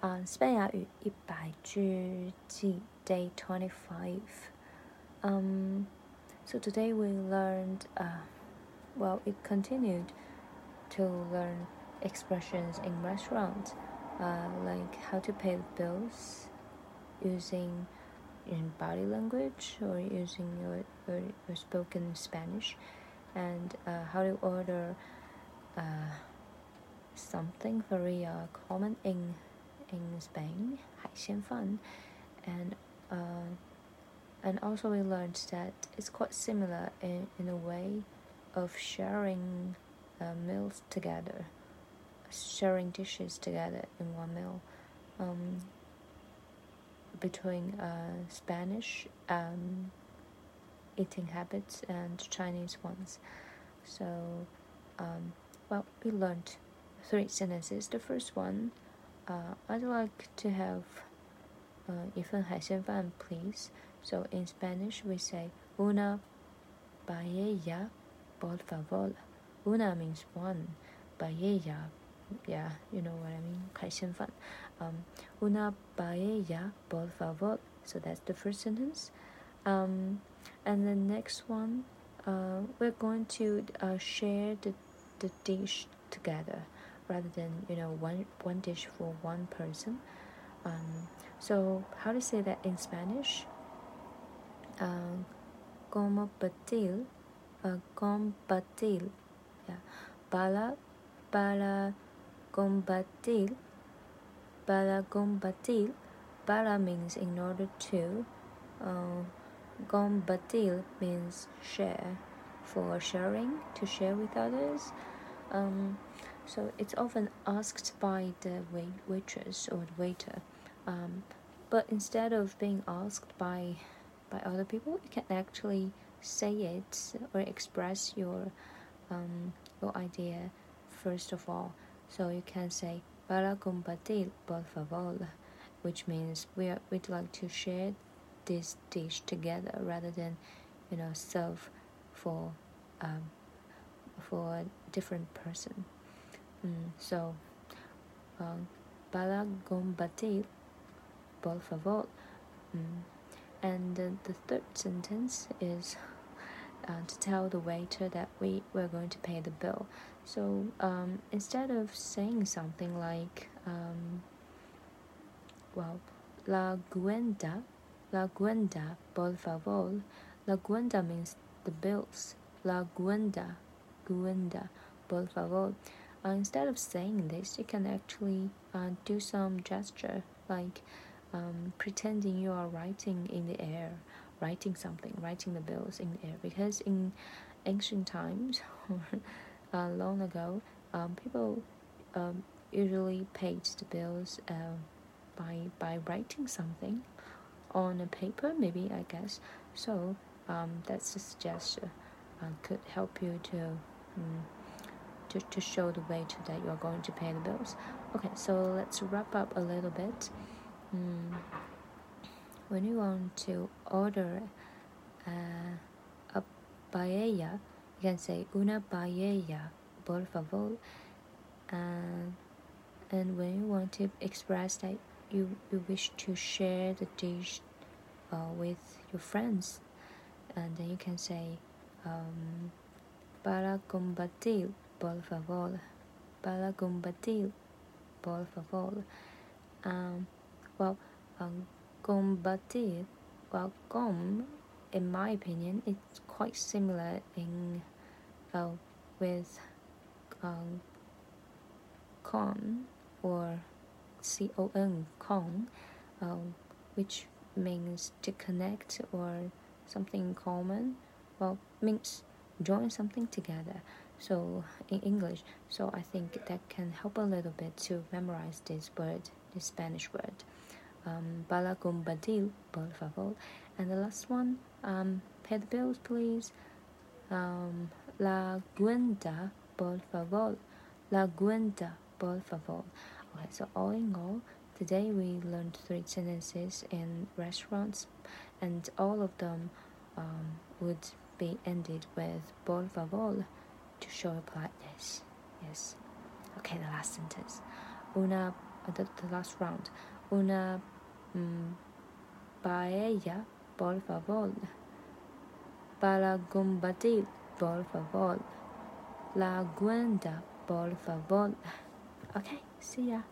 啊，西班牙语一百句记 Day Twenty Five. Um, so today we learned. Uh, well, it continued to learn expressions in restaurants, uh, like how to pay the bills using in body language or using your, your, your spoken Spanish, and uh, how to order uh, something very uh, common in in Spain, and uh, and also we learned that it's quite similar in, in a way of sharing uh, meals together, sharing dishes together in one meal um, between uh, Spanish um, eating habits and Chinese ones. So, um, well, we learned three sentences. The first one uh, I'd like to have uh, 一份海鲜饭, please. So in Spanish, we say una paella, por favor. Una means one, paella, yeah, you know what I mean, 海鲜饭. Um, una paella, por favor. So that's the first sentence. Um, and the next one, uh, we're going to uh, share the, the dish together rather than you know one one dish for one person. Um, so how to say that in Spanish? Uh, compartir, uh, yeah, para para compartir, para compartir, para means in order to, uh, compartir means share, for sharing to share with others. Um, so it's often asked by the wait waitress or the waiter. Um, but instead of being asked by by other people, you can actually say it or express your um, your idea first of all. So you can say para compartir por favor, which means we are, we'd like to share this dish together rather than you know serve for um, for a different person. Mm, so, um, para por favor. Mm. And uh, the third sentence is uh, to tell the waiter that we we're going to pay the bill. So um, instead of saying something like, um, well, la cuenta, la cuenta, por favor. La cuenta means the bills. La cuenta, cuenta, por favor. Uh, instead of saying this, you can actually uh, do some gesture like um, pretending you are writing in the air, writing something, writing the bills in the air. Because in ancient times, uh, long ago, um, people um, usually paid the bills uh, by by writing something on a paper, maybe I guess. So um, that's a gesture uh, could help you to. Um, to, to show the way to that you're going to pay the bills. Okay, so let's wrap up a little bit. Mm. When you want to order uh, a paella, you can say una paella, por favor. Uh, and when you want to express that you, you wish to share the dish uh, with your friends, and then you can say um, para compartir por favor, para compartir, por favor. Um, well, um, compartir, well, com, in my opinion, it's quite similar in well, with um, con or con, con, um, which means to connect or something common. Well, means join something together so in English. So I think that can help a little bit to memorize this word, this Spanish word. Um, Bala por favor. And the last one, um, pay the bills, please. Um, la cuenta, por favor. La cuenta, por favor. Okay, so all in all, today we learned three sentences in restaurants, and all of them um, would be ended with por favor to show politeness. Yes. Okay, the last sentence. Una the, the last round. Una mm, paella, por favor. Para compartir, por favor. La cuenta, por favor. Okay, see ya.